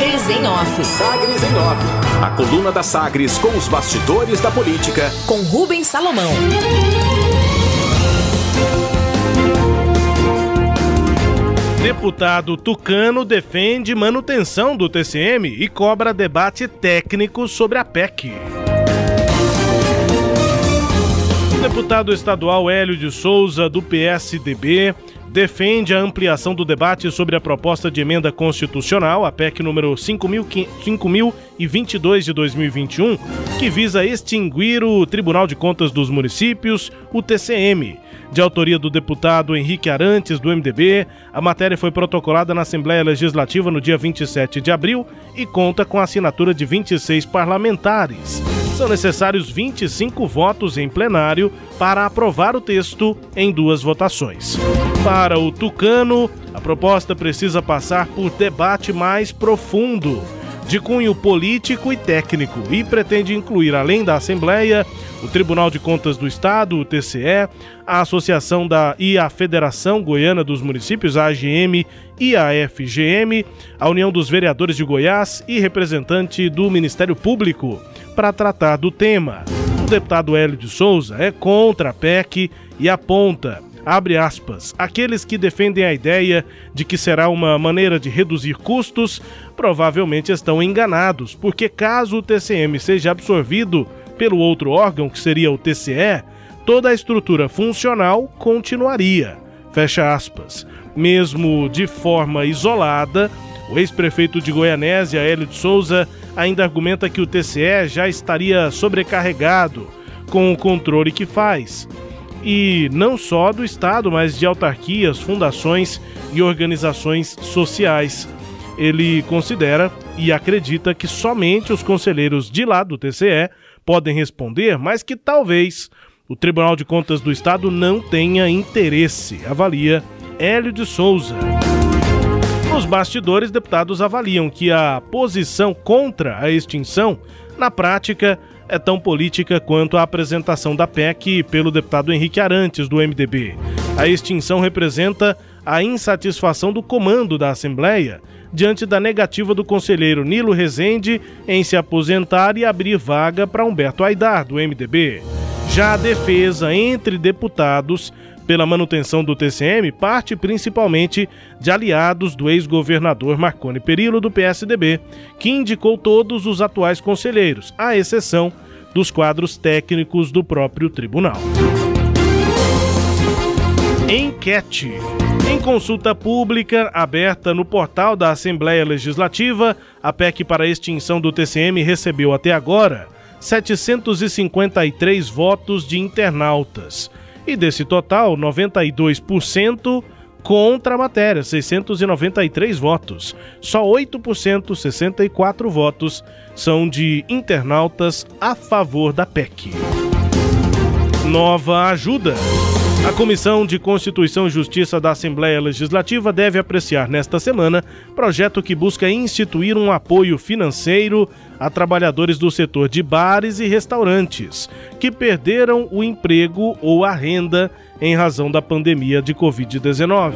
Sagres em Off. Sagres em Off. A coluna da Sagres com os bastidores da política. Com Rubens Salomão. Deputado Tucano defende manutenção do TCM e cobra debate técnico sobre a PEC. O deputado estadual Hélio de Souza, do PSDB, defende a ampliação do debate sobre a proposta de emenda constitucional, a PEC número 5022 de 2021, que visa extinguir o Tribunal de Contas dos Municípios, o TCM. De autoria do deputado Henrique Arantes, do MDB, a matéria foi protocolada na Assembleia Legislativa no dia 27 de abril e conta com a assinatura de 26 parlamentares são necessários 25 votos em plenário para aprovar o texto em duas votações. Para o Tucano, a proposta precisa passar por debate mais profundo, de cunho político e técnico, e pretende incluir, além da Assembleia, o Tribunal de Contas do Estado, o TCE, a Associação da e a Federação Goiana dos Municípios, a AGM e a FGM, a União dos Vereadores de Goiás e representante do Ministério Público para tratar do tema. O deputado Hélio de Souza é contra a PEC e aponta, abre aspas, aqueles que defendem a ideia de que será uma maneira de reduzir custos provavelmente estão enganados, porque caso o TCM seja absorvido pelo outro órgão, que seria o TCE, toda a estrutura funcional continuaria. Fecha aspas. Mesmo de forma isolada, o ex-prefeito de Goianésia, Hélio de Souza, ainda argumenta que o TCE já estaria sobrecarregado com o controle que faz. E não só do Estado, mas de autarquias, fundações e organizações sociais. Ele considera e acredita que somente os conselheiros de lá do TCE podem responder, mas que talvez o Tribunal de Contas do Estado não tenha interesse, avalia Hélio de Souza. Nos bastidores, deputados avaliam que a posição contra a extinção, na prática, é tão política quanto a apresentação da PEC pelo deputado Henrique Arantes, do MDB. A extinção representa a insatisfação do comando da Assembleia diante da negativa do conselheiro Nilo Rezende em se aposentar e abrir vaga para Humberto Aidar, do MDB. Já a defesa entre deputados pela manutenção do TCM parte principalmente de aliados do ex-governador Marconi Perillo do PSDB, que indicou todos os atuais conselheiros, à exceção dos quadros técnicos do próprio tribunal. Enquete. Em consulta pública aberta no portal da Assembleia Legislativa, a PEC para a extinção do TCM recebeu até agora 753 votos de internautas. E desse total, 92% contra a matéria, 693 votos. Só 8%, 64 votos, são de internautas a favor da PEC. Nova ajuda. A Comissão de Constituição e Justiça da Assembleia Legislativa deve apreciar nesta semana projeto que busca instituir um apoio financeiro a trabalhadores do setor de bares e restaurantes que perderam o emprego ou a renda em razão da pandemia de Covid-19.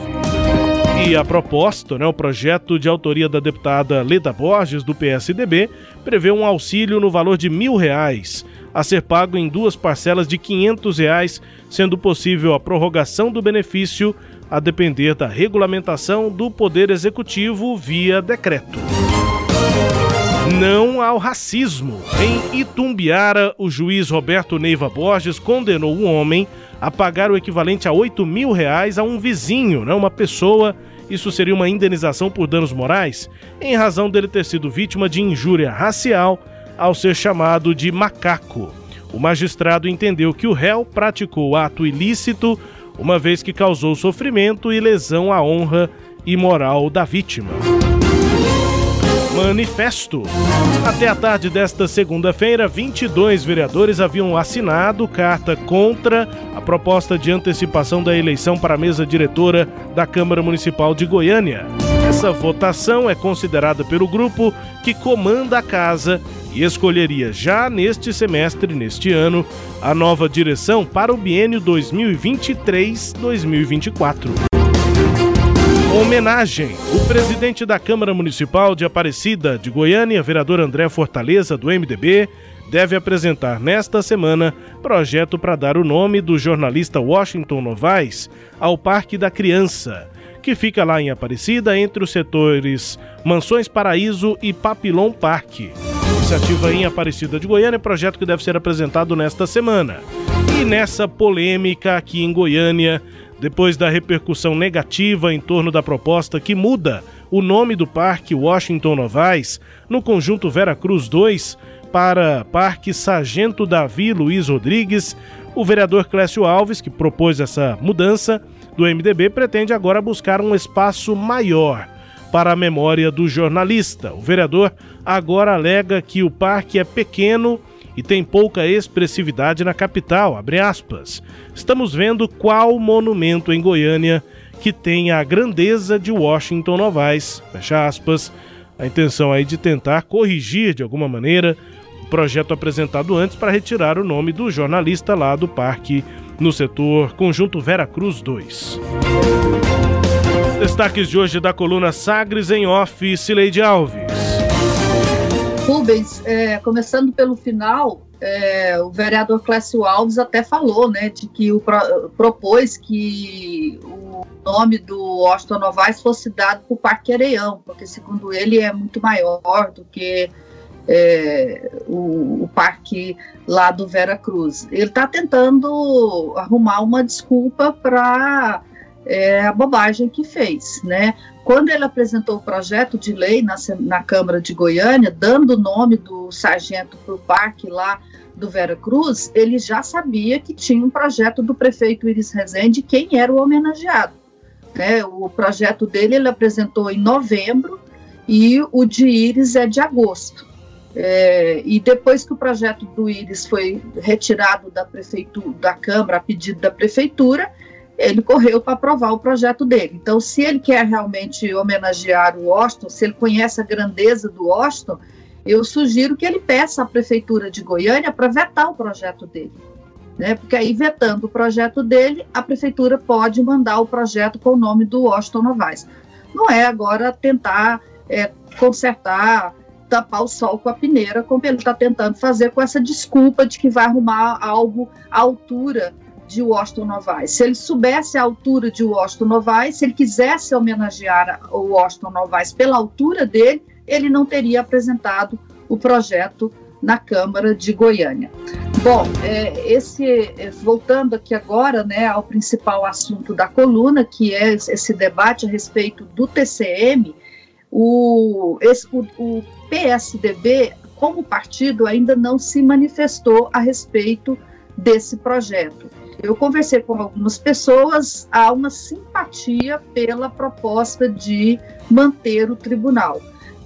E a proposta, né, o projeto de autoria da deputada Leda Borges, do PSDB, prevê um auxílio no valor de mil reais a ser pago em duas parcelas de 500 reais, sendo possível a prorrogação do benefício a depender da regulamentação do Poder Executivo via decreto. Não ao racismo. Em Itumbiara, o juiz Roberto Neiva Borges condenou um homem a pagar o equivalente a 8 mil reais a um vizinho, né, uma pessoa. Isso seria uma indenização por danos morais, em razão dele ter sido vítima de injúria racial ao ser chamado de macaco. O magistrado entendeu que o réu praticou ato ilícito, uma vez que causou sofrimento e lesão à honra e moral da vítima. Manifesto. Até a tarde desta segunda-feira, 22 vereadores haviam assinado carta contra a proposta de antecipação da eleição para a mesa diretora da Câmara Municipal de Goiânia. Essa votação é considerada pelo grupo que comanda a casa e escolheria já neste semestre, neste ano, a nova direção para o biênio 2023-2024. Homenagem. O presidente da Câmara Municipal de Aparecida de Goiânia, vereador André Fortaleza, do MDB, deve apresentar nesta semana projeto para dar o nome do jornalista Washington Novaes ao Parque da Criança, que fica lá em Aparecida entre os setores Mansões Paraíso e Papilon Parque. Iniciativa em Aparecida de Goiânia, projeto que deve ser apresentado nesta semana. E nessa polêmica aqui em Goiânia, depois da repercussão negativa em torno da proposta que muda o nome do Parque Washington Novaes no conjunto Vera Cruz 2 para Parque Sargento Davi Luiz Rodrigues, o vereador Clécio Alves, que propôs essa mudança do MDB, pretende agora buscar um espaço maior para a memória do jornalista. O vereador agora alega que o parque é pequeno e tem pouca expressividade na capital. Estamos vendo qual monumento em Goiânia que tem a grandeza de Washington Novaes. Fecha aspas. A intenção aí de tentar corrigir de alguma maneira o projeto apresentado antes para retirar o nome do jornalista lá do parque no setor Conjunto Vera Cruz 2. Destaques de hoje da coluna Sagres em Off, Cileide Alves. Rubens, é, começando pelo final, é, o vereador Clécio Alves até falou, né, de que o pro, propôs que o nome do Austin Novaes fosse dado para o Parque Areião, porque segundo ele é muito maior do que é, o, o, parque lá do Vera Cruz. Ele está tentando arrumar uma desculpa para é, a bobagem que fez, né? Quando ele apresentou o projeto de lei na, na Câmara de Goiânia, dando o nome do sargento para o parque lá do Vera Cruz, ele já sabia que tinha um projeto do prefeito Iris Rezende, quem era o homenageado. Né? O projeto dele ele apresentou em novembro e o de Iris é de agosto. É, e depois que o projeto do Iris foi retirado da prefeitura, da Câmara, a pedido da prefeitura, ele correu para aprovar o projeto dele. Então, se ele quer realmente homenagear o Austin, se ele conhece a grandeza do Austin, eu sugiro que ele peça à prefeitura de Goiânia para vetar o projeto dele. Né? Porque aí, vetando o projeto dele, a prefeitura pode mandar o projeto com o nome do Washington Novaes. Não é agora tentar é, consertar tapar o sol com a peneira, como ele está tentando fazer com essa desculpa de que vai arrumar algo à altura de Washington Novaes. Se ele soubesse a altura de Washington Novaes, se ele quisesse homenagear o Washington Novaes pela altura dele, ele não teria apresentado o projeto na Câmara de Goiânia. Bom, é, esse, é, voltando aqui agora né, ao principal assunto da coluna, que é esse debate a respeito do TCM, o, esse, o, o PSDB, como partido, ainda não se manifestou a respeito desse projeto. Eu conversei com algumas pessoas, há uma simpatia pela proposta de manter o tribunal.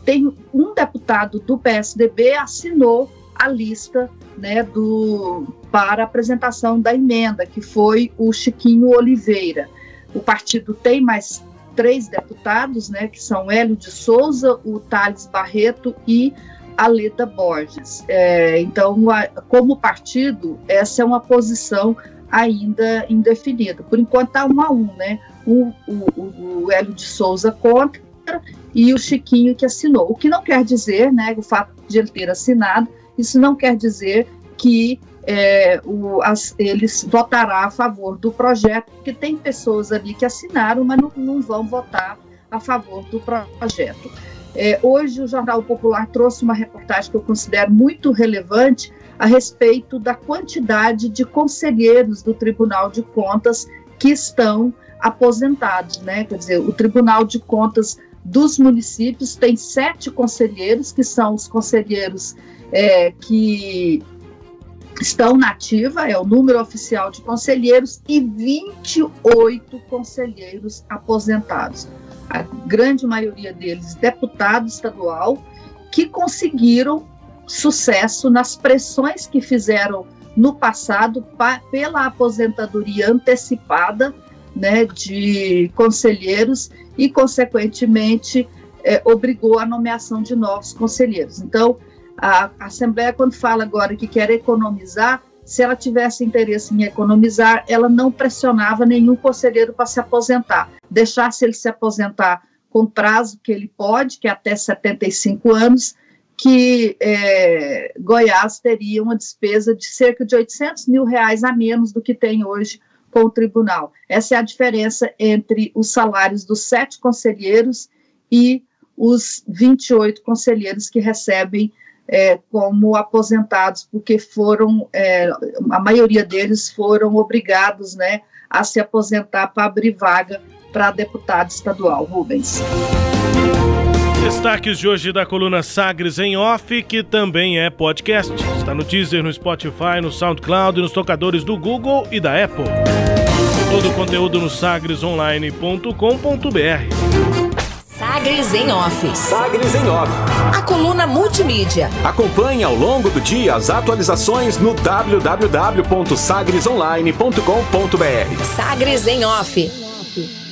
Tem um deputado do PSDB assinou a lista né, do, para apresentação da emenda, que foi o Chiquinho Oliveira. O partido tem mais três deputados, né, que são Hélio de Souza, o Thales Barreto e a Leda Borges. É, então, a, como partido, essa é uma posição ainda indefinida. Por enquanto está um a um, né? O, o, o Hélio de Souza contra e o Chiquinho que assinou. O que não quer dizer, né, o fato de ele ter assinado, isso não quer dizer que é, o, as, eles votará a favor do projeto, porque tem pessoas ali que assinaram, mas não, não vão votar a favor do projeto. É, hoje o Jornal Popular trouxe uma reportagem que eu considero muito relevante a respeito da quantidade de conselheiros do Tribunal de Contas que estão aposentados, né? Quer dizer, o Tribunal de Contas dos municípios tem sete conselheiros, que são os conselheiros é, que estão na ativa, é o número oficial de conselheiros, e 28 conselheiros aposentados. A grande maioria deles deputado estadual, que conseguiram sucesso nas pressões que fizeram no passado pa, pela aposentadoria antecipada né, de conselheiros e, consequentemente, é, obrigou a nomeação de novos conselheiros. Então, a Assembleia, quando fala agora que quer economizar se ela tivesse interesse em economizar, ela não pressionava nenhum conselheiro para se aposentar. Deixasse ele se aposentar com prazo que ele pode, que é até 75 anos, que é, Goiás teria uma despesa de cerca de 800 mil reais a menos do que tem hoje com o tribunal. Essa é a diferença entre os salários dos sete conselheiros e os 28 conselheiros que recebem é, como aposentados, porque foram, é, a maioria deles foram obrigados né, a se aposentar para abrir vaga para deputado estadual. Rubens. Destaques de hoje da coluna Sagres em Off, que também é podcast. Está no Deezer, no Spotify, no SoundCloud e nos tocadores do Google e da Apple. Todo o conteúdo no sagresonline.com.br. Sagres em Off. Sagres em Off. A coluna multimídia. Acompanhe ao longo do dia as atualizações no www.sagresonline.com.br. Sagres em Off.